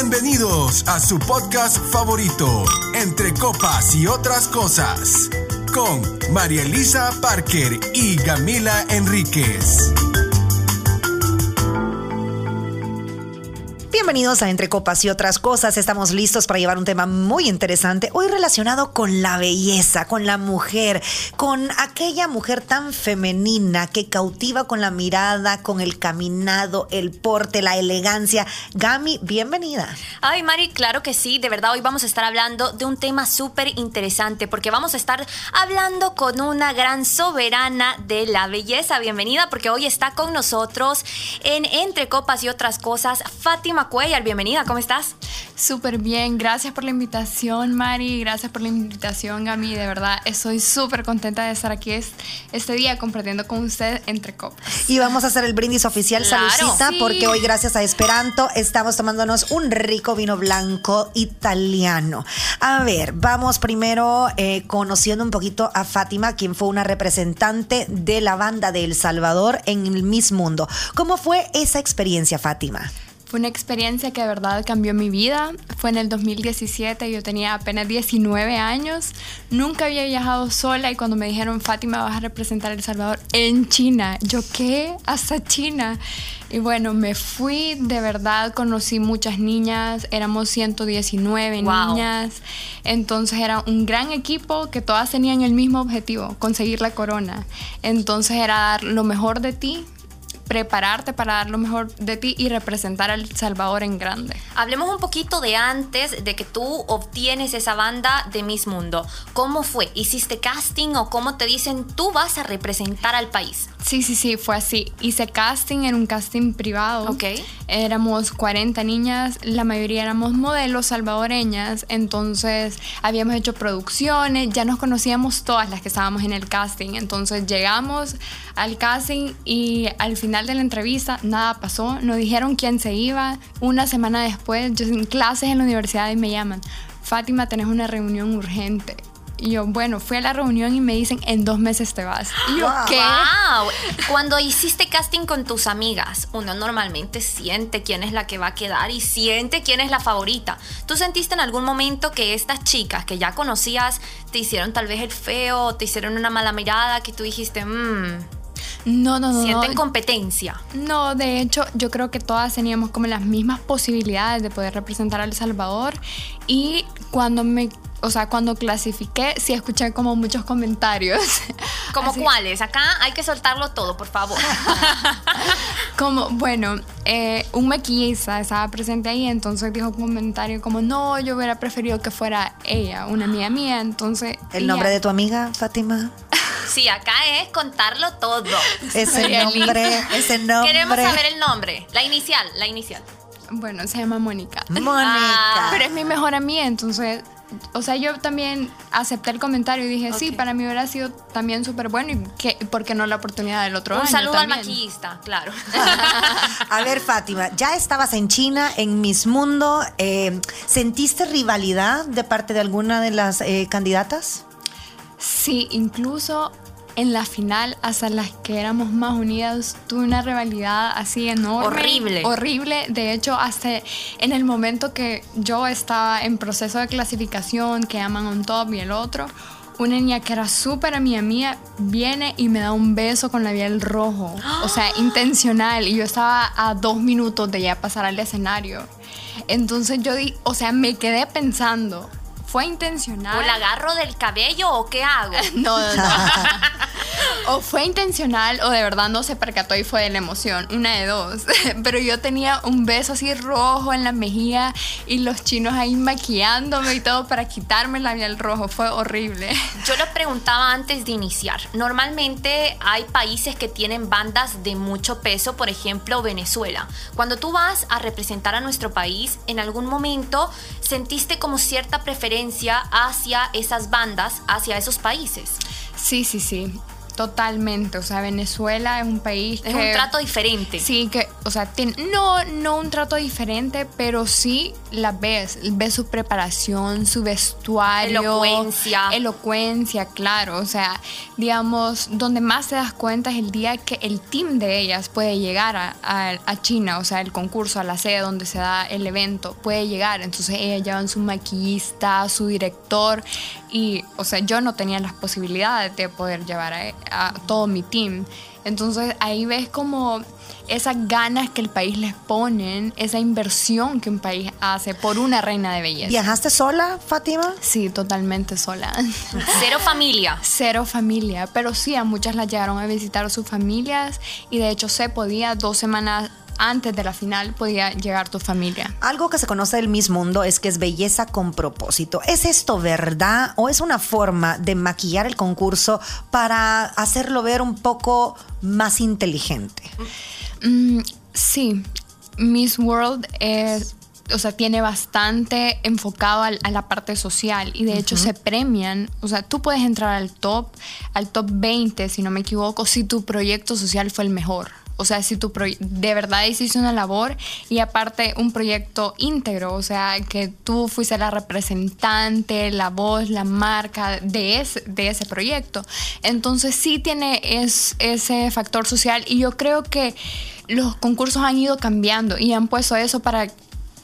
Bienvenidos a su podcast favorito, Entre Copas y otras cosas, con María Elisa Parker y Camila Enríquez. Bienvenidos a Entre Copas y otras cosas. Estamos listos para llevar un tema muy interesante, hoy relacionado con la belleza, con la mujer, con aquella mujer tan femenina que cautiva con la mirada, con el caminado, el porte, la elegancia. Gami, bienvenida. Ay, Mari, claro que sí. De verdad, hoy vamos a estar hablando de un tema súper interesante porque vamos a estar hablando con una gran soberana de la belleza. Bienvenida porque hoy está con nosotros en Entre Copas y otras cosas, Fátima Cuellar, bienvenida, ¿cómo estás? Súper bien, gracias por la invitación, Mari, gracias por la invitación, Gami, de verdad, estoy súper contenta de estar aquí este día compartiendo con usted entre copas. Y vamos a hacer el brindis oficial, Claro. saludcita, Sí. porque hoy gracias a Esperanto estamos tomándonos un rico vino blanco italiano. A ver, vamos primero eh, conociendo un poquito a Fátima, quien fue una representante de la banda de El Salvador en el Miss Mundo. ¿Cómo fue esa experiencia, Fátima? Fue una experiencia que de verdad cambió mi vida. Fue en el 2017, yo tenía apenas 19 años. Nunca había viajado sola y cuando me dijeron, Fátima, vas a representar El Salvador en China. Yo, ¿qué? Hasta China. Y bueno, me fui, de verdad conocí muchas niñas, éramos 119 Wow. niñas. Entonces era un gran equipo que todas tenían el mismo objetivo, conseguir la corona. Entonces era dar lo mejor de ti, prepararte para dar lo mejor de ti y representar a El Salvador en grande. Hablemos un poquito de antes de que tú obtienes esa banda de Miss Mundo. ¿Cómo fue? ¿Hiciste casting o cómo te dicen tú vas a representar al país? Sí, sí, sí, fue así. Hice casting en un casting privado. Ok. Éramos 40 niñas, la mayoría éramos modelos salvadoreñas, entonces habíamos hecho producciones, ya nos conocíamos todas las que estábamos en el casting, entonces llegamos al casting y al final de la entrevista nada pasó, nos dijeron quién se iba, una semana después yo en clases en la universidad y me llaman, Fátima, tenés una reunión urgente. Y yo, bueno, fui a la reunión y me dicen, en dos meses te vas. Y yo, Wow. ¿qué? ¡Wow! Cuando hiciste casting con tus amigas, uno normalmente siente quién es la que va a quedar y siente quién es la favorita. ¿Tú sentiste en algún momento que estas chicas que ya conocías te hicieron tal vez el feo, te hicieron una mala mirada, que tú dijiste, mmm, No, no, no. sienten no. competencia? No, de hecho, yo creo que todas teníamos como las mismas posibilidades de poder representar a El Salvador. Y cuando me, o sea, cuando clasifiqué, sí escuché como muchos comentarios. ¿Como Así- cuáles? Acá hay que soltarlo todo, por favor. Como, bueno, eh, un maquillista estaba presente ahí, entonces dijo un comentario como, no, yo hubiera preferido que fuera ella, una amiga mía, entonces... ¿El nombre ya. de tu amiga, Fátima? Sí, acá es contarlo todo. Ese nombre, ese nombre. Queremos saber el nombre, la inicial, la inicial. Bueno, se llama Mónica. Mónica. Ah, Pero es mi mejor amiga, entonces, o sea, yo también acepté el comentario y dije, sí, para mí hubiera sido también súper bueno y que, ¿por qué no la oportunidad del otro Un año saludo al maquillista, claro. A ver, Fátima, ya estabas en China, en Miss Mundo. eh, ¿Sentiste rivalidad de parte de alguna de las eh, candidatas? Sí, incluso en la final, hasta las que éramos más unidas, tuve una rivalidad así enorme. Horrible. Horrible. De hecho, hasta en el momento que yo estaba en proceso de clasificación, que llaman un top y el otro, una niña que era súper amiga mía viene y me da un beso con labial rojo. O sea, intencional. Y yo estaba a dos minutos de ya pasar al escenario. Entonces yo di, o sea, me quedé pensando, ¿fue intencional? ¿O la agarro del cabello o qué hago? No, no, no. o fue intencional o de verdad no se percató y fue de la emoción. Una de dos. Pero yo tenía un beso así rojo en la mejilla y los chinos ahí maquillándome y todo para quitarme el labial rojo. Fue horrible. Yo lo preguntaba antes de iniciar. Normalmente hay países que tienen bandas de mucho peso, por ejemplo Venezuela. Cuando tú vas a representar a nuestro país, en algún momento sentiste como cierta preferencia hacia esas bandas, hacia esos países. Sí, sí, sí. Totalmente, o sea, Venezuela es un país Es que... un trato diferente. Sí, que, o sea, tiene- no, no un trato diferente, pero sí la ves, ves su preparación, su vestuario. Elocuencia. Elocuencia, claro. O sea, digamos, donde más te das cuenta es el día que el team de ellas puede llegar a, a- a China, o sea, el concurso, a la sede donde se da el evento, puede llegar. Entonces ellas llevan su maquillista, su director y, o sea, yo no tenía las posibilidades de poder llevar a, a todo mi team. Entonces ahí ves como esas ganas que el país les ponen, esa inversión que un país hace por una reina de belleza. ¿Viajaste sola, Fátima? Sí, totalmente sola. Cero familia. Cero familia, pero sí, a muchas las llegaron a visitar sus familias y de hecho se podía dos semanas antes de la final podía llegar tu familia. Algo que se conoce del Miss Mundo es que es belleza con propósito. ¿Es esto verdad o es una forma de maquillar el concurso para hacerlo ver un poco más inteligente? Mm, sí, Miss World es, o sea, tiene bastante enfocado a la parte social y de hecho se premian, o sea, tú puedes entrar al top, al top 20, si no me equivoco, si tu proyecto social fue el mejor. O sea, si tu de verdad hiciste una labor y aparte un proyecto íntegro, o sea, que tú fuiste la representante, la voz, la marca de ese, de ese proyecto. Entonces sí tiene es, ese factor social y yo creo que los concursos han ido cambiando y han puesto eso para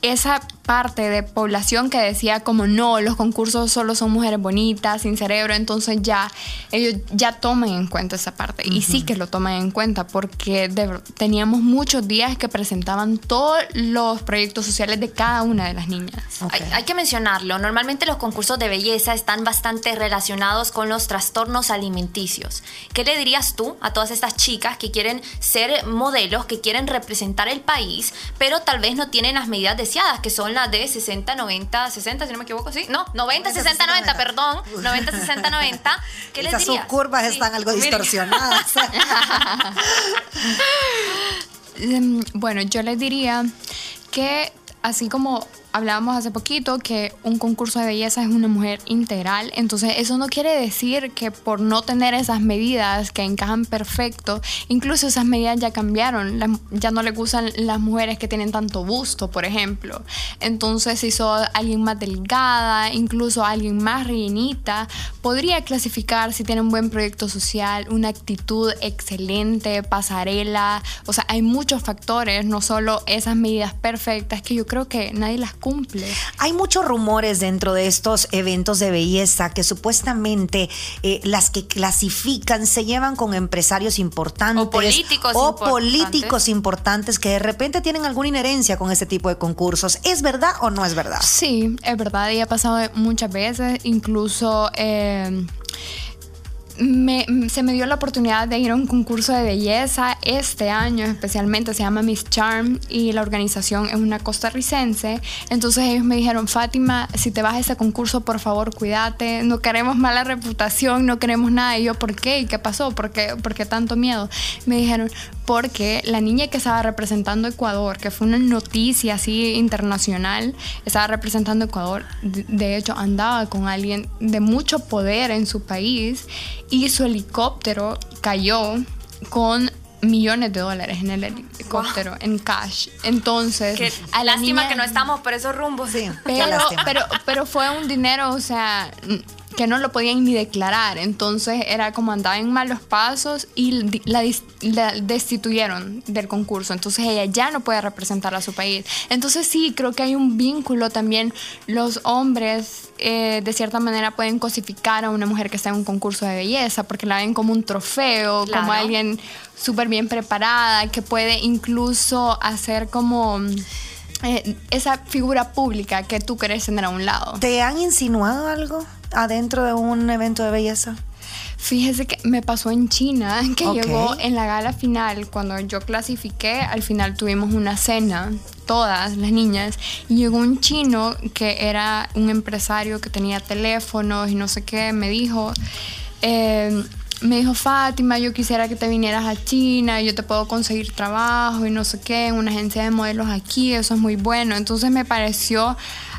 esa parte de población que decía como no, los concursos solo son mujeres bonitas, sin cerebro, entonces ya ellos ya toman en cuenta esa parte y sí que lo toman en cuenta porque de teníamos muchos días que presentaban todos los proyectos sociales de cada una de las niñas. Ok. Hay, hay que mencionarlo. Normalmente los concursos de belleza están bastante relacionados con los trastornos alimenticios. ¿Qué le dirías tú a todas estas chicas que quieren ser modelos, que quieren representar el país, pero tal vez no tienen las medidas deseadas, que son las de 60, 90, 60, si no me equivoco, sí? No, 90, 60, 90, perdón. 90, 60, 90. ¿Qué les Esas dirías? curvas Sí. están algo distorsionadas. Em, Bueno, yo les diría que así como hablábamos hace poquito que un concurso de belleza es una mujer integral, entonces eso no quiere decir que por no tener esas medidas que encajan perfecto, incluso esas medidas ya cambiaron, ya no le gustan las mujeres que tienen tanto busto, por ejemplo. Entonces si sos alguien más delgada, incluso alguien más rellenita, podría clasificar si tiene un buen proyecto social, una actitud excelente, pasarela, o sea, hay muchos factores, no solo esas medidas perfectas que yo creo que nadie las cumple. Hay muchos rumores dentro de estos eventos de belleza que supuestamente eh, las que clasifican se llevan con empresarios importantes O políticos o importantes. políticos importantes que de repente tienen alguna inherencia con este tipo de concursos. ¿Es verdad o no es verdad? Sí, es verdad, y ha pasado muchas veces, incluso eh, me- se me dio la oportunidad de ir a un concurso de belleza este año especialmente, se llama Miss Charm y la organización es una costarricense, entonces ellos me dijeron, Fátima, si te vas a ese concurso, por favor, cuídate, no queremos mala reputación, no queremos nada, y yo, ¿por qué? ¿Y qué pasó? ¿Por qué, por qué tanto miedo? Me dijeron, porque la niña que estaba representando Ecuador, que fue una noticia así internacional, estaba representando Ecuador, de, hecho andaba con alguien de mucho poder en su país y su helicóptero cayó con millones de dólares en el helicóptero, en cash. Entonces, Qué a la lástima niña- que no estamos por esos rumbos. Sí. Pero, pero fue un dinero, o sea, que no lo podían ni declarar. Entonces era como andaba en malos pasos y la, la destituyeron del concurso. Entonces ella ya no puede representar a su país. Entonces sí, creo que hay un vínculo también. Los hombres eh, de cierta manera pueden cosificar a una mujer que está en un concurso de belleza porque la ven como un trofeo, Claro. como alguien súper bien preparada, que puede incluso hacer como... eh, esa figura pública que tú querés tener a un lado. ¿Te han insinuado algo adentro de un evento de belleza? Fíjese que me pasó en China, que Ok. llegó en la gala final, cuando yo clasifiqué, al final tuvimos una cena, todas las niñas, y llegó un chino que era un empresario que tenía teléfonos y no sé qué, me dijo, eh, me dijo, Fátima, yo quisiera que te vinieras a China, yo te puedo conseguir trabajo y no sé qué, en una agencia de modelos aquí, eso es muy bueno. Entonces me pareció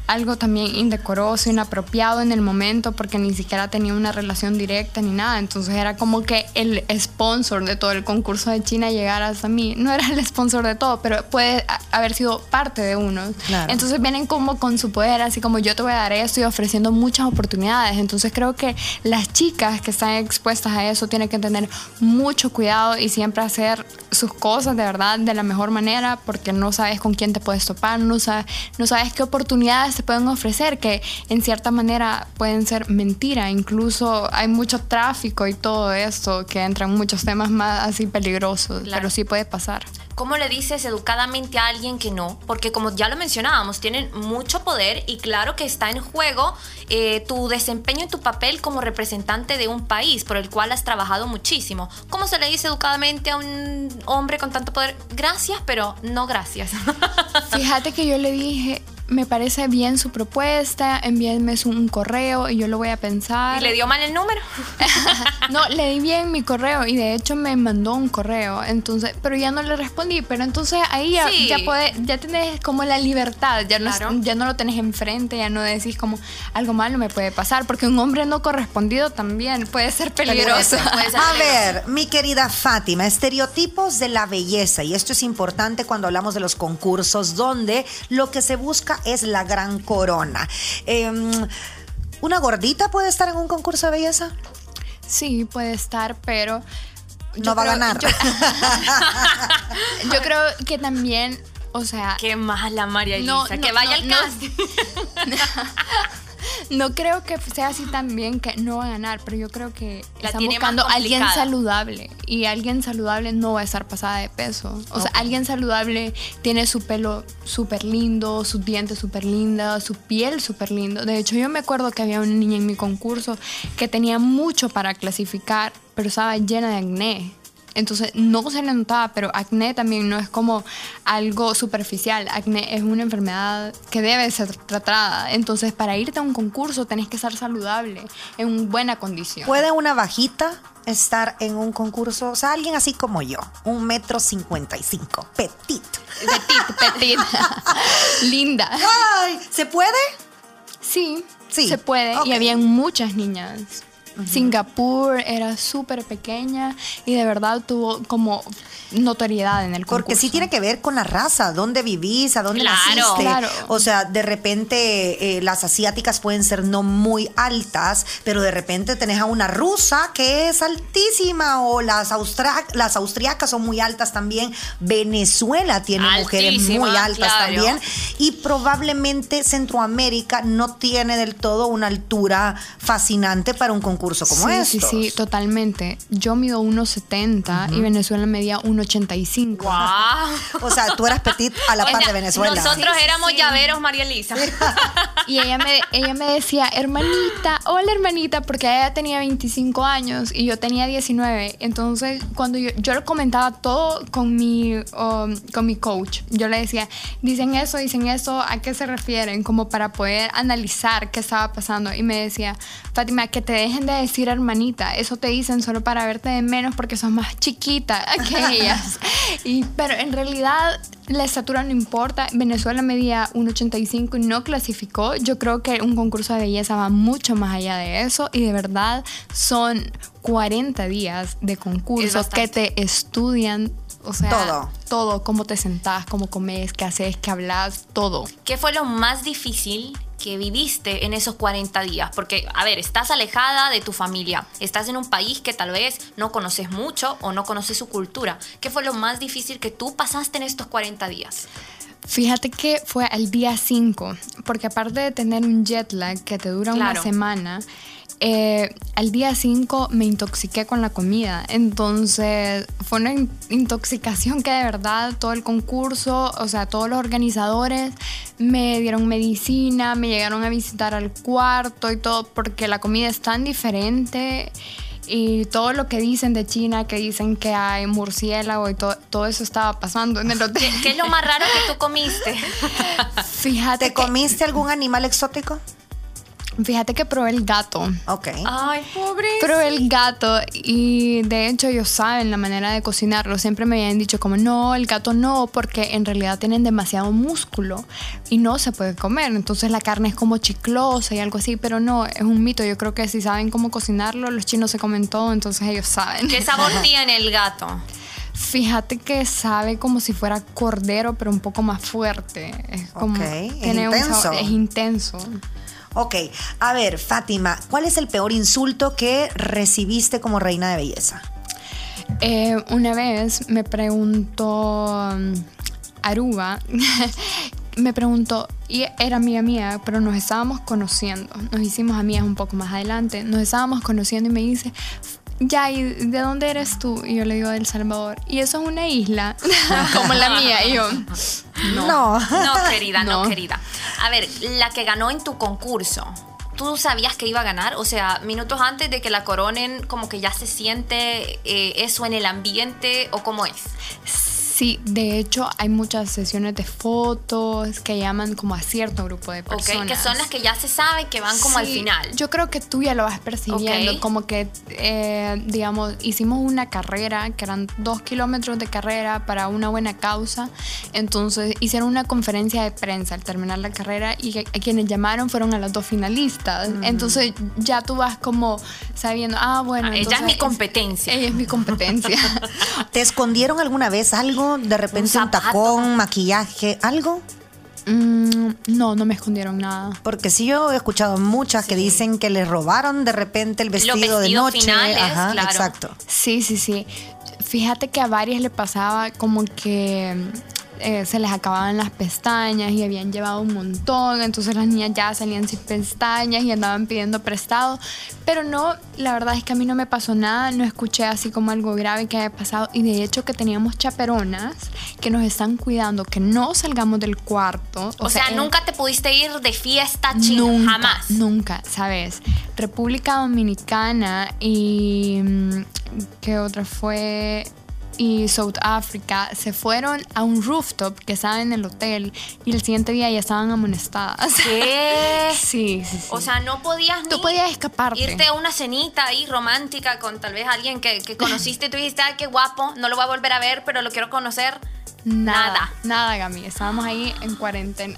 algo también indecoroso, inapropiado en el momento porque ni siquiera tenía una relación directa ni nada. Entonces era como que el sponsor de todo el concurso de China llegara hasta mí. No era el sponsor de todo, pero puede haber sido parte de uno. Entonces vienen como con su poder, así como yo te voy a dar esto y ofreciendo muchas oportunidades. Entonces creo que las chicas que están expuestas a eso tienen que tener mucho cuidado y siempre hacer sus cosas de verdad de la mejor manera porque no sabes con quién te puedes topar, no sabes, no sabes qué oportunidades te pueden ofrecer que en cierta manera pueden ser mentira. Incluso hay mucho tráfico y todo esto que entran muchos temas más así peligrosos, pero sí puede pasar. ¿Cómo le dices educadamente a alguien que no? Porque como ya lo mencionábamos, tienen mucho poder y claro que está en juego eh, tu desempeño y tu papel como representante de un país por el cual has trabajado muchísimo. ¿Cómo se le dice educadamente a un hombre con tanto poder? Gracias, pero no gracias. Fíjate que yo le dije, me parece bien su propuesta, envíenme un correo y yo lo voy a pensar. ¿Y le dio mal el número? no, le di bien mi correo y de hecho me mandó un correo, entonces, pero ya no le respondí, pero entonces ahí ya, ya, puede, ya tenés como la libertad, ya no, ya no lo tenés enfrente, ya no decís como algo malo me puede pasar, porque un hombre no correspondido también puede ser peligroso. a ver, mi querida Fátima, estereotipos de la belleza, y esto es importante cuando hablamos de los concursos, donde lo que se busca es la gran corona. Em, ¿Una gordita puede estar en un concurso de belleza? Sí, puede estar, pero... No va a ganar. Yo, creo que también, o sea... Qué mala María Elisa, que vaya al casting. no creo que sea así también que no va a ganar, pero yo creo que La están buscando alguien saludable y alguien saludable no va a estar pasada de peso. O sea, alguien saludable tiene su pelo súper lindo, sus dientes súper lindos, su piel súper lindo. De hecho, yo me acuerdo que había una niña en mi concurso que tenía mucho para clasificar, pero estaba llena de acné. Entonces no se le notaba, pero acné también no es como algo superficial. Acné es una enfermedad que debe ser tratada. Entonces para irte a un concurso tenés que estar saludable, en buena condición. ¿Puede una bajita estar en un concurso? O sea, alguien así como yo, un metro cincuenta y cinco, petit. Petit, petit. Linda. Ay, ¿se puede? Sí, sí. se puede. Y habían muchas niñas Singapur era súper pequeña y de verdad tuvo como notoriedad en el concurso. Porque sí tiene que ver con la raza, dónde vivís, a dónde naciste. Claro. O sea, de repente eh, las asiáticas pueden ser no muy altas, pero de repente tenés a una rusa que es altísima o las, las austriacas son muy altas también. Venezuela tiene mujeres muy altas también y probablemente Centroamérica no tiene del todo una altura fascinante para un concurso como este. Sí, sí, totalmente. Yo mido 1,70 y Venezuela medía 1,85 85. O sea, tú eras petit a la par de Venezuela. Nosotros éramos llaveros, María Elisa. y ella me, ella me decía, hermanita, hola hermanita, porque ella tenía 25 años y yo tenía 19. Entonces, cuando yo, yo lo comentaba todo con mi, um, con mi coach, yo le decía, dicen eso, dicen eso, ¿a qué se refieren? Como para poder analizar qué estaba pasando. Y me decía, Fátima, que te dejen de decir hermanita, eso te dicen solo para verte de menos porque sos más chiquita que ella. Y, pero en realidad la estatura no importa. Venezuela medía 1,85 y no clasificó. Yo creo que un concurso de belleza va mucho más allá de eso y de verdad son 40 días de concursos que te estudian o sea, todo. Todo, cómo te sentás, cómo comes, qué haces, qué hablas, todo. ¿Qué fue lo más difícil que viviste en esos 40 días? Porque, a ver, estás alejada de tu familia, estás en un país que tal vez no conoces mucho o no conoces su cultura. ¿Qué fue lo más difícil que tú pasaste en estos 40 días? Fíjate que fue al día 5, porque aparte de tener un jet lag que te dura una semana, eh, al día 5 me intoxiqué con la comida. Entonces fue una intoxicación que de verdad todo el concurso, o sea, todos los organizadores me dieron medicina, me llegaron a visitar al cuarto y todo, porque la comida es tan diferente. Y todo lo que dicen de China, que dicen que hay murciélago y todo, todo eso estaba pasando en el hotel. ¿Qué, es lo más raro que tú comiste? Fíjate. ¿Te comiste algún animal exótico? Fíjate que probé el gato. Ok. Ay, pobre. Probé el gato y de hecho ellos saben la manera de cocinarlo. Siempre me habían dicho como no, el gato no, porque en realidad tienen demasiado músculo y no se puede comer. Entonces la carne es como chiclosa y algo así, pero no, es un mito. Yo creo que si saben cómo cocinarlo, los chinos se comen todo, entonces ellos saben. ¿Qué sabor tiene el gato? Fíjate que sabe como si fuera cordero, pero un poco más fuerte. Es como Ok, es tiene un intenso. sabor- es intenso. Ok, a ver, Fátima, ¿cuál es el peor insulto que recibiste como reina de belleza? Eh, una vez me preguntó mm, Aruba, me preguntó, y era amiga mía, pero nos estábamos conociendo, nos hicimos amigas un poco más adelante, nos estábamos conociendo y me dice, ya, ¿y de dónde eres tú? Y yo le digo, de El Salvador. Y eso es una isla, como la mía. Y yo, No. No, querida, no. No. querida. A ver, la que ganó en tu concurso. ¿Tú sabías que iba a ganar? O sea, minutos antes de que la coronen, como que ya se siente eh, eso en el ambiente o cómo es. Sí, de hecho hay muchas sesiones de fotos que llaman como a cierto grupo de Ok, personas. que son las que ya se sabe que van como al Sí, final. Yo creo que tú ya lo vas percibiendo, como que, eh, digamos, hicimos una carrera, que eran dos kilómetros de carrera para una buena causa, entonces hicieron una conferencia de prensa al terminar la carrera y a quienes llamaron fueron a las dos finalistas, Mm. entonces ya tú vas como sabiendo, ah, bueno, Ah, ella es mi competencia. Ella es mi competencia. ¿Te escondieron alguna vez algo? De repente un, zapato. tacón, maquillaje, algo? Mm, no, no me escondieron nada. Porque sí yo he escuchado muchas que dicen que les robaron de repente el vestido de noche. finales, Ajá, claro. exacto. Sí, sí, sí. Fíjate que a varias le pasaba como que eh, se les acababan las pestañas y habían llevado un montón, entonces las niñas ya salían sin pestañas y andaban pidiendo prestado. Pero no, la verdad es que a mí no me pasó nada, no escuché así como algo grave que haya pasado y de hecho que teníamos chaperonas que nos están cuidando, que no salgamos del cuarto. O, sea, nunca te pudiste ir de fiesta china, Nunca, jamás. Nunca, ¿sabes? República Dominicana y. mm, ¿Qué otra fue? Y South Africa se fueron a un rooftop que estaba en el hotel y el siguiente día ya estaban amonestadas. ¿Qué? Sí, sí, sí. O sea, no podías Tú ni podías escaparte. irte a una cenita ahí romántica con tal vez alguien que, que conociste y tú dijiste, ay, qué guapo, no lo voy a volver a ver, pero lo quiero conocer. nada, nada. nada, Gami. Estábamos ahí en cuarentena.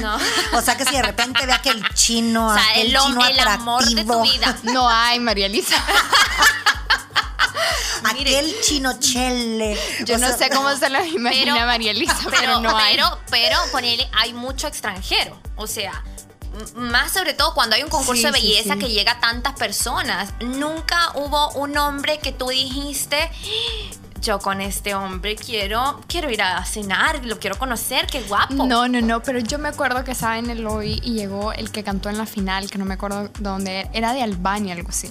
No. O sea que si de repente ve aquel chino, O sea, aquel el, chino el amor de tu atractivo, vida. no hay, María Elisa. Aquel chino chele. Yo O no sea, sé cómo se lo imagina Pero- María Elisa, pero, Pero, no hay. pero, pero, ponele, hay mucho extranjero. O sea, más sobre todo cuando hay un concurso Sí, de sí, belleza sí. que llega a tantas personas. Nunca hubo un hombre que tú dijiste, yo con este hombre quiero, quiero ir a cenar, lo quiero conocer, qué guapo. No, no, no, pero yo me acuerdo que estaba en el lobby y llegó el que cantó en la final, que no me acuerdo de dónde era, era de Albania, algo así.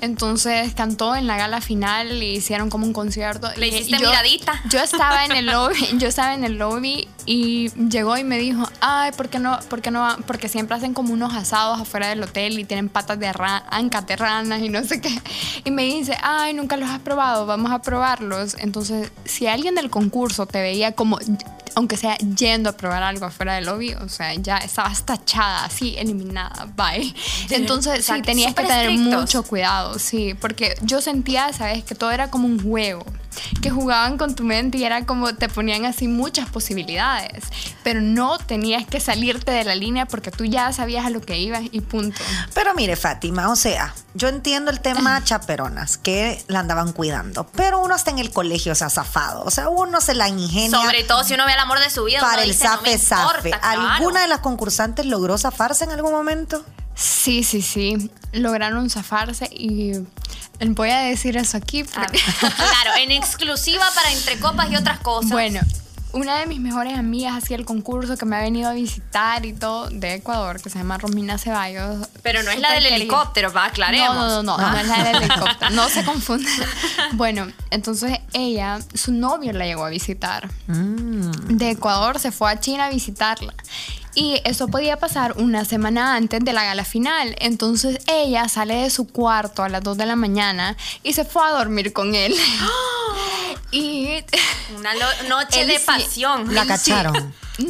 Entonces cantó en la gala final y hicieron como un concierto. Le hiciste y yo, miradita. Yo estaba en el lobby, yo estaba en el lobby y llegó y me dijo, ay, ¿por qué no? ¿Por qué no? va?" Porque siempre hacen como unos asados afuera del hotel y tienen patas de de ranas y no sé qué. Y me dice, ay, nunca los has probado, vamos a probarlos. Entonces, si alguien del concurso te veía como, aunque sea yendo a probar algo afuera del lobby, o sea, ya estabas tachada, así, eliminada, bye. Entonces, O sea, sí, tenías que tener estrictos. mucho cuidado, sí, porque yo sentía, sabes, que todo era como un juego, que jugaban con tu mente y era como te ponían así muchas posibilidades, pero no tenías que salirte de la línea porque tú ya sabías a lo que ibas y punto. Pero mire, Fátima, o sea, yo entiendo el tema chaperonas, que la andaban cuidando, pero uno está en el colegio, o sea, zafado. O sea, uno se la ingenia Sobre todo si uno ve el amor de su vida. para el dice, no me zafe zafe. claro. ¿Alguna de las concursantes logró zafarse en algún momento? Sí, sí, sí, lograron zafarse y voy a decir eso aquí. Ah, claro, en exclusiva para entre copas y otras cosas. Bueno, una de mis mejores amigas hacía el concurso que me ha venido a visitar y todo de Ecuador, que se llama Romina Ceballos. Pero no es la del querida. helicóptero, va, aclaremos. No, no, no, no, no es la del helicóptero, no se confunda. Bueno, entonces ella, su novio la llegó a visitar. De Ecuador se fue a China a visitarla. Y eso podía pasar una semana antes de la gala final. Entonces ella sale de su cuarto a las 2 de la mañana y se fue a dormir con él. y Una noche Él de sí- pasión. La Sí.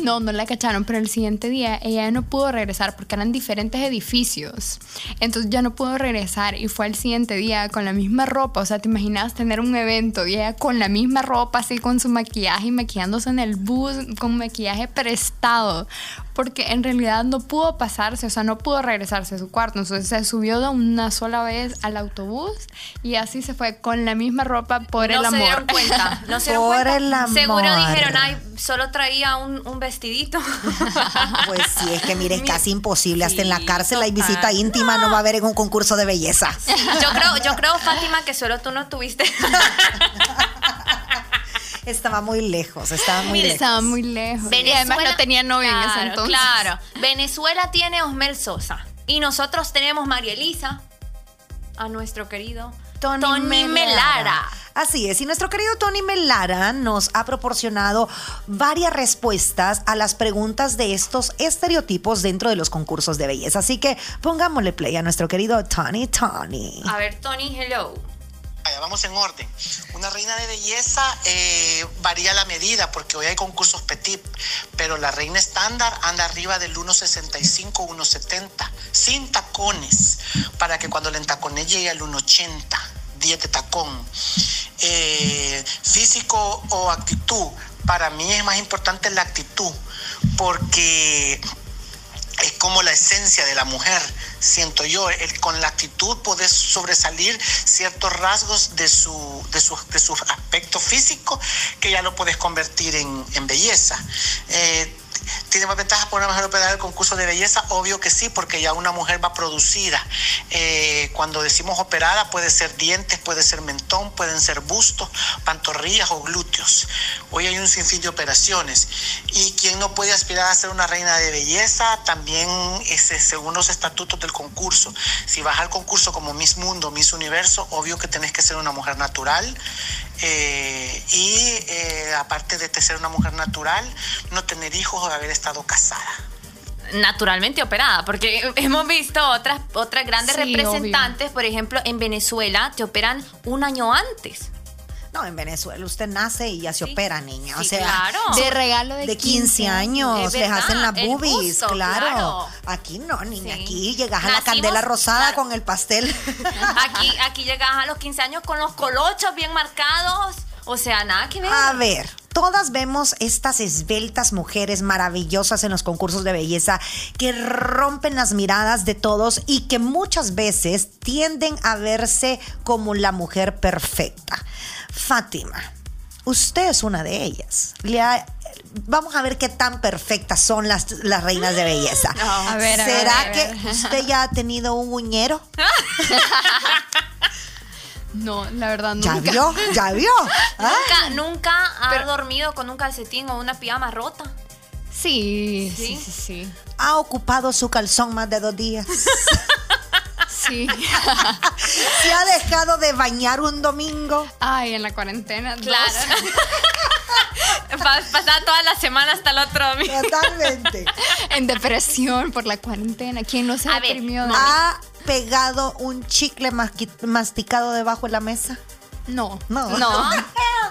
No, no la cacharon, pero el siguiente día ella no pudo regresar porque eran diferentes edificios. Entonces ya no pudo regresar y fue el siguiente día con la misma ropa. O sea, te imaginas tener un evento y ella con la misma ropa, así con su maquillaje y maquillándose en el bus con maquillaje prestado. Porque en realidad no pudo pasarse, o sea, no pudo regresarse a su cuarto. Entonces se subió de una sola vez al autobús y así se fue con la misma ropa por no el amor. se dieron cuenta. No se dieron Por cuenta. el amor. Seguro dijeron, ay, solo traía un, un vestidito. Pues sí, es que mire, es casi imposible. Hasta en la Sí, cárcel hay total. visita íntima, no va a haber en un concurso de belleza. Yo creo, yo creo, Fátima, que solo tú no tuviste. Estaba muy lejos, estaba muy lejos. Estaba muy lejos. y además no tenía novio en ese Claro, entonces. Claro. Venezuela tiene Osmel Sosa. Y nosotros tenemos María Elisa, a nuestro querido Tony, Melara. Así es, y nuestro querido Tony Melara nos ha proporcionado varias respuestas a las preguntas de estos estereotipos dentro de los concursos de belleza. Así que pongámosle play a nuestro querido Tony Tony. A ver, Tony, hello. Vamos en orden. Una reina de belleza eh, varía la medida porque hoy hay concursos petit, pero la reina estándar anda arriba del 1,65, 1,70, sin tacones, para que cuando le entacone llegue al 1,80, 10 de tacón. Eh, físico o actitud, para mí es más importante la actitud, porque es como la esencia de la mujer, siento yo. El- con la actitud puedes sobresalir ciertos rasgos de su, de su, de aspecto físico que ya lo puedes convertir en, en belleza. Eh, ¿Tiene más ventajas por una mujer operada en el concurso de belleza? Obvio que sí, porque ya una mujer va producida. Eh, cuando decimos operada, puede ser dientes, puede ser mentón, pueden ser bustos, pantorrillas o glúteos. Hoy hay un sinfín de operaciones. Y quien no puede aspirar a ser una reina de belleza, también según los estatutos del concurso. Si vas al concurso como Miss Mundo, Miss Universo, obvio que tenés que ser una mujer natural. Eh, y eh, aparte de ser una mujer natural, no tener hijos haber estado casada. Naturalmente operada, porque hemos visto otras, otras grandes Sí, representantes, por ejemplo, en Venezuela te operan un año antes. No, en Venezuela usted nace y ya se Sí. opera, niña. o sea, claro. De regalo de, de 15 años, Es les hacen las boobies, busto, claro. claro. Aquí no, niña, Sí. aquí llegas a la candela rosada claro. con el pastel. Aquí, aquí llegas a los 15 años con los colochos bien marcados. O sea, nada que ver. A ver, todas vemos estas esbeltas mujeres maravillosas en los concursos de belleza que rompen las miradas de todos y que muchas veces tienden a verse como la mujer perfecta. Fátima, usted es una de ellas. Le ha- Vamos a ver qué tan perfectas son las, las reinas de belleza. A ver, a ver, ¿Será a ver. que usted ya ha tenido un uñero? No, la verdad ¿Ya nunca. vio? ¿Ya vio? ¿Ah? Nunca, nunca Pero- dormido con un calcetín o una pijama rota. Sí, ¿Sí? sí, sí, sí. ¿Ha ocupado su calzón más de dos días? Sí. ¿Se ha dejado de bañar un domingo? Ay, en la cuarentena. Claro. Pa- Pasaba toda la semana hasta el otro domingo. Totalmente. En depresión por la cuarentena. ¿Quién no se A deprimió? de- ¿Ha pegado un chicle masticado debajo de la mesa? No. No. No.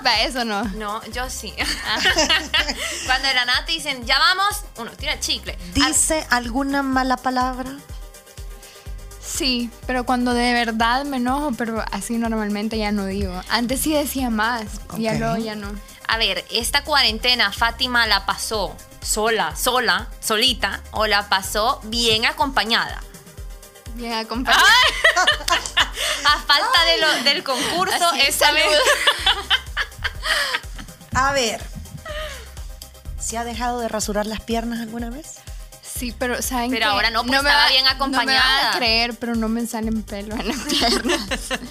Va, eso no. No, yo sí. Cuando de la nada te dicen, ya vamos, uno tira el chicle. ¿Dice alguna mala palabra? Sí, pero cuando de verdad me enojo, pero así normalmente ya no digo. Antes sí decía más. Ya luego ya no. A ver, esta cuarentena Fátima la pasó sola, sola, solita, o la pasó bien acompañada. Bien acompañada. A falta de lo- del concurso, Así, esta vez. A ver. ¿Se ha dejado de rasurar las piernas alguna vez? Sí, pero ¿saben Pero qué? ahora no, pues, me estaba va- bien No me van acompañada. a creer, pero no me salen pelo en las piernas.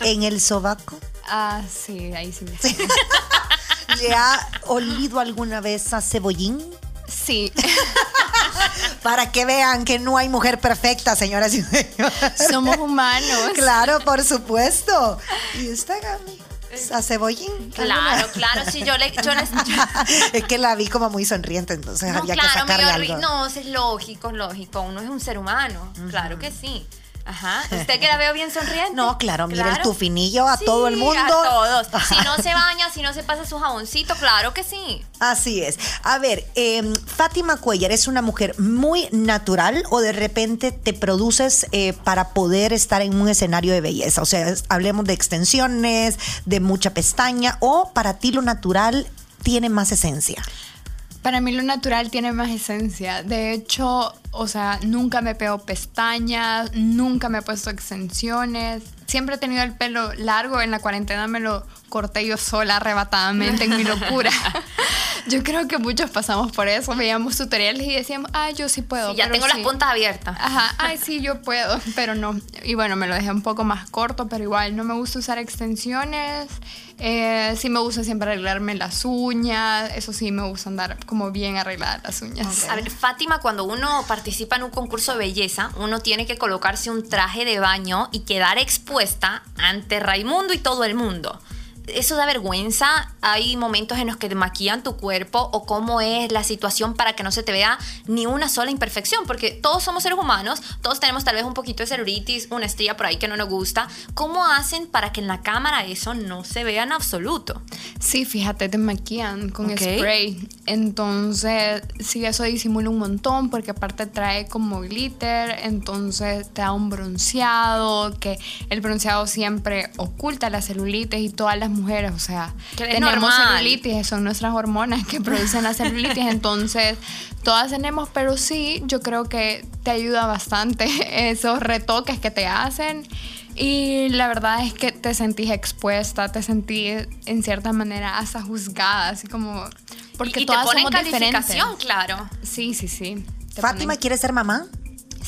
¿En el sobaco? ah, sí, ahí sí me. ¿Le ha olido alguna vez a cebollín? Sí. Para que vean que no hay mujer perfecta, señoras y señores. Somos humanos. Claro, por supuesto. ¿Y usted, Gaby? ¿A cebollín? Claro, claro, sí, yo le... Yo les- es que la vi como muy sonriente, entonces no, había que claro, sacarle dio ri- algo. No, es lógico, es lógico. Uno es un ser humano. Claro que sí. Ajá. ¿Usted que la veo bien sonriente? No, claro, mira el Claro. tufinillo a todo el mundo. A todos. Si no se baña, si no se pasa su jaboncito, claro que sí. Así es. A ver, eh, Fátima Cuellar es una mujer muy natural o de repente te produces eh, para poder estar en un escenario de belleza. O sea, hablemos de extensiones, de mucha pestaña o para ti lo natural tiene más esencia. Para mí lo natural tiene más esencia. De hecho, o sea, nunca me pego pestañas, nunca me he puesto extensiones. Siempre he tenido el pelo largo. En la cuarentena me lo corté yo sola arrebatadamente en mi locura. Yo creo que muchos pasamos por eso. Veíamos tutoriales y decíamos, ah, yo sí puedo. Sí, ya tengo las sí". puntas abiertas. Ajá, ay, sí, yo puedo, pero no. Y bueno, me lo dejé un poco más corto, pero igual no me gusta usar extensiones. Eh, sí me gusta siempre arreglarme las uñas. Eso sí, me gusta andar como bien arregladas las uñas. A ver, Fátima, cuando uno participa en un concurso de belleza, uno tiene que colocarse un traje de baño y quedar expuesta ante Raimundo y todo el mundo. ¿Eso da vergüenza? ¿Hay momentos en los que te maquillan tu cuerpo? ¿O cómo es la situación para que no se te vea ni una sola imperfección? Porque todos somos seres humanos, todos tenemos tal vez un poquito de celulitis, una estría por ahí que no nos gusta. ¿Cómo hacen para que en la cámara eso no se vea en absoluto? Sí, fíjate, te maquillan con Ok. spray. Entonces, sí, eso disimula un montón porque aparte trae como glitter, entonces te da un bronceado, que el bronceado siempre oculta la celulitis y todas las mujeres, o sea, Que tenemos normal. celulitis, son nuestras hormonas que producen la celulitis, entonces todas tenemos, pero sí, yo creo que te ayuda bastante esos retoques que te hacen. Y la verdad es que te sentís expuesta, te sentís en cierta manera hasta juzgada, así como... Porque y, y te todas ponen somos diferentes. calificación, claro. Sí, sí, sí. Te Fátima, ponen- ¿quieres ser mamá?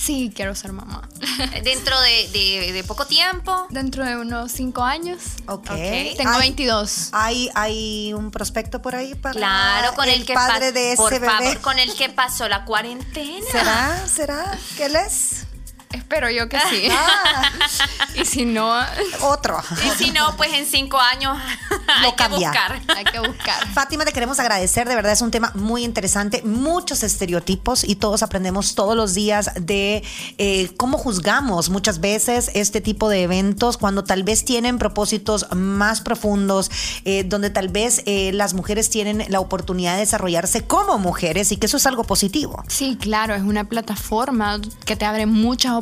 Sí, quiero ser mamá. Dentro de, de- de poco tiempo. Dentro de unos cinco años. Ok. Ok. Tengo ¿Hay- 22. ¿Hay, ¿Hay un prospecto por ahí para Claro, con el, que padre pa- de ese por bebé? favor, con el que pasó la cuarentena. ¿Será? ¿Será? ¿Qué él es? Espero yo que sí. Ah, y si no, otro. Y si no, pues en cinco años hay que cambia. buscar. hay que buscar. Fátima, te queremos agradecer, de verdad es un tema muy interesante, muchos estereotipos y todos aprendemos todos los días de eh, cómo juzgamos muchas veces este tipo de eventos cuando tal vez tienen propósitos más profundos, eh, donde tal vez eh, las mujeres tienen la oportunidad de desarrollarse como mujeres y que eso es algo positivo. Sí, claro, es una plataforma que te abre muchas oportunidades.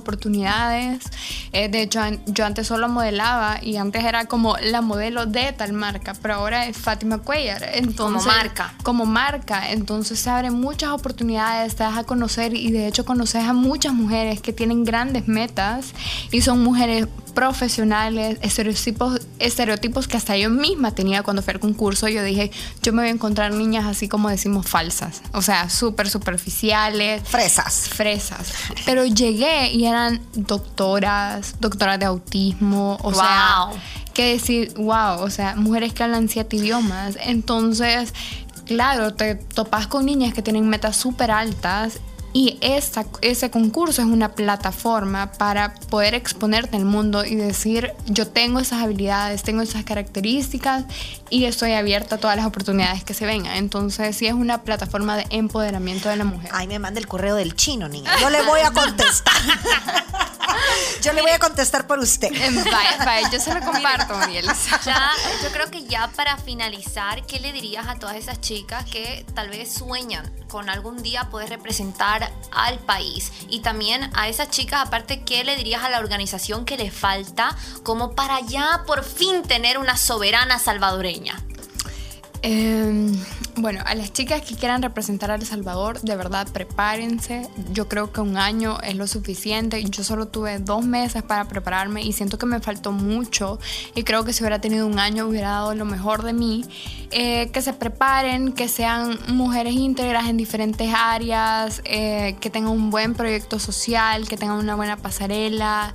Eh, de hecho, yo antes solo modelaba y antes era como la modelo de tal marca, pero ahora es Fátima Cuellar. Entonces, marca. Como marca. Entonces se abren muchas oportunidades, te das a conocer y de hecho conoces a muchas mujeres que tienen grandes metas y son mujeres profesionales, estereotipos, estereotipos que hasta yo misma tenía cuando fui al concurso. Yo dije, yo me voy a encontrar niñas así como decimos falsas, o sea, súper superficiales, Fresas. fresas. Pero llegué y eran doctoras, doctoras de autismo, o sea, Wow. que decir, wow, o sea, mujeres que hablan siete idiomas. Entonces, claro, te topas con niñas que tienen metas súper altas. Y ese concurso es una plataforma para poder exponerte al mundo y decir, yo tengo esas habilidades, tengo esas características y estoy abierta a todas las oportunidades que se vengan. Entonces, sí es una plataforma de empoderamiento de la mujer. Ay, me manda el correo del chino, niña. Yo le voy a contestar. Yo le voy a contestar por usted. Vaya, vaya, yo se lo comparto, María Elisa. Ya, yo creo que ya para finalizar, ¿qué le dirías a todas esas chicas que tal vez sueñan con algún día poder representar al país? Y también a esas chicas, aparte, ¿qué le dirías a la organización que le falta como para ya por fin tener una soberana salvadoreña? Eh, bueno, a las chicas que quieran representar a El Salvador, de verdad prepárense. Yo creo que un año es lo suficiente. Yo solo tuve dos meses para prepararme y siento que me faltó mucho. Y creo que si hubiera tenido un año hubiera dado lo mejor de mí. Eh, que se preparen, que sean mujeres íntegras en diferentes áreas, eh, que tengan un buen proyecto social, que tengan una buena pasarela.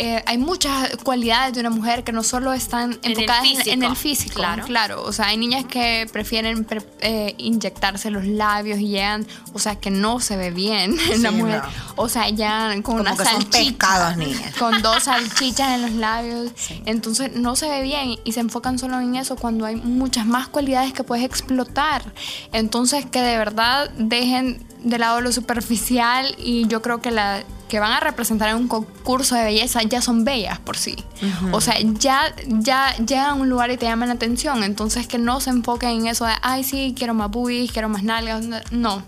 Eh, hay muchas cualidades de una mujer que no solo están En el enfocadas en- el físico, claro. Claro, o sea, hay niñas que prefieren pre- eh, inyectarse los labios y llegan, o sea, que no se ve bien en la Sí, mujer. no. O sea, ya con Como una que son salchicha. pescados, niñas. Con dos salchichas en los labios. Entonces no se ve bien y se enfocan solo en eso cuando hay muchas más cualidades que puedes explotar. Entonces que de verdad dejen de lado lo superficial y yo creo que la que van a representar en un concurso de belleza ya son bellas por sí. O sea, ya, ya llegan a un lugar y te llaman la atención. Entonces que no se enfoquen en eso de, ay, sí, quiero más boobies, quiero más nalgas. No.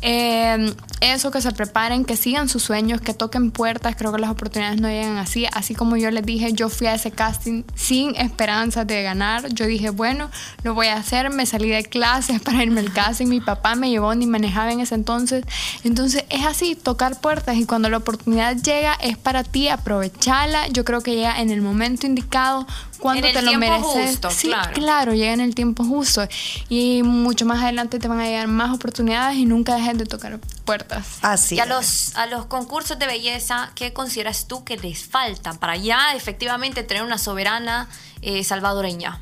Eh, eso, que se preparen, que sigan sus sueños, que toquen puertas. Creo que las oportunidades no llegan así. Así como yo les dije, yo fui a ese casting sin esperanza de ganar. Yo dije, bueno, lo voy a hacer. Me salí de clases para irme al casting. Mi papá me llevó ni manejaba en ese entonces. Entonces es así, tocar puertas. Y cuando la oportunidad llega, es para ti, aprovecharla. Yo creo que llega en el momento indicado cuando En el te lo tiempo mereces. justo, sí, claro. claro, llega en el tiempo justo. Y mucho más adelante te van a llegar más oportunidades y nunca dejes de tocar puertas. Así. Y a es. los, a los concursos de belleza, ¿qué consideras tú que les faltan para ya efectivamente tener una soberana eh, salvadoreña?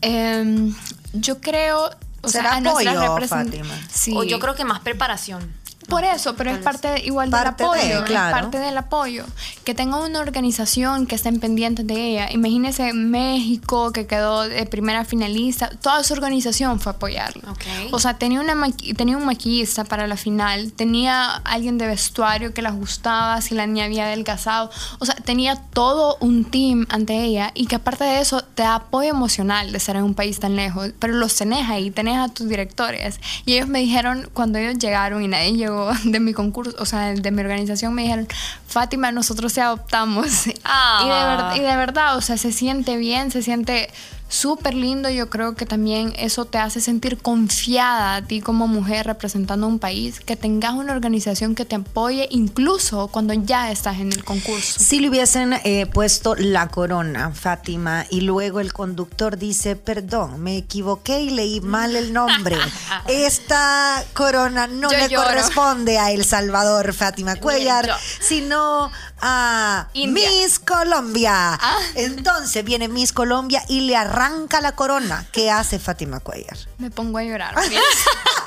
Em, yo creo. O ¿Será sea, apoyo, Fátima? Sí. O yo creo que más preparación. Por eso, pero es parte de- igual Parte del de, apoyo, claro. es parte del apoyo. Que tenga una organización que estén pendientes de ella. Imagínese México que quedó de primera finalista, toda su organización fue a apoyarla. Ok. O sea, tenía, una maqui- tenía un maquillista para la final, tenía alguien de vestuario que la ajustaba si la niña había adelgazado. O sea, tenía todo un team ante ella y que aparte de eso te da apoyo emocional de estar en un país tan lejos. Pero los tenés ahí, tenés a tus directores. Y ellos me dijeron, cuando ellos llegaron y nadie llegó de mi concurso, o sea, de mi organización, me dijeron, Fátima, nosotros te adoptamos. Ah. Y, de y de verdad, o sea, se siente bien, se siente súper lindo. Yo creo que también eso te hace sentir confiada a ti como mujer representando un país, que tengas una organización que te apoye incluso cuando ya estás en el concurso. Si le hubiesen eh, puesto la corona, Fátima, y luego el conductor dice, perdón, me equivoqué y leí mal el nombre. Esta corona no Yo le lloro. corresponde a El Salvador, Fátima Cuellar, yo. sino a India. Miss Colombia. Ah. Entonces viene Miss Colombia y le arranca la corona. ¿Qué hace Fátima Cuellar? Me pongo a llorar.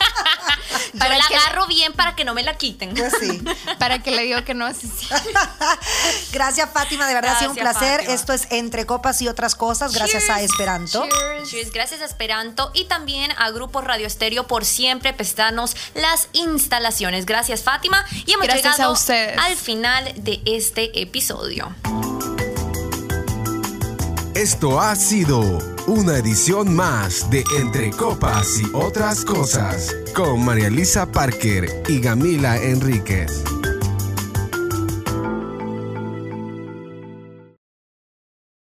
Yo Para la que- agarro bien para que no me la quiten. Pues sí. Para que le digo que no, sí, sí. Gracias, Fátima. De verdad ha sido un Gracias, placer. Fátima. Esto es Entre Copas y otras cosas. Gracias a Esperanto. Cheers. Cheers, Gracias a Esperanto y también a Grupo Radio Estéreo por siempre prestarnos las instalaciones. Gracias, Fátima. Y hemos Gracias llegado a ustedes. al final de este episodio. Esto ha sido una edición más de Entre Copas y otras cosas con María Elisa Parker y Gamila Enríquez.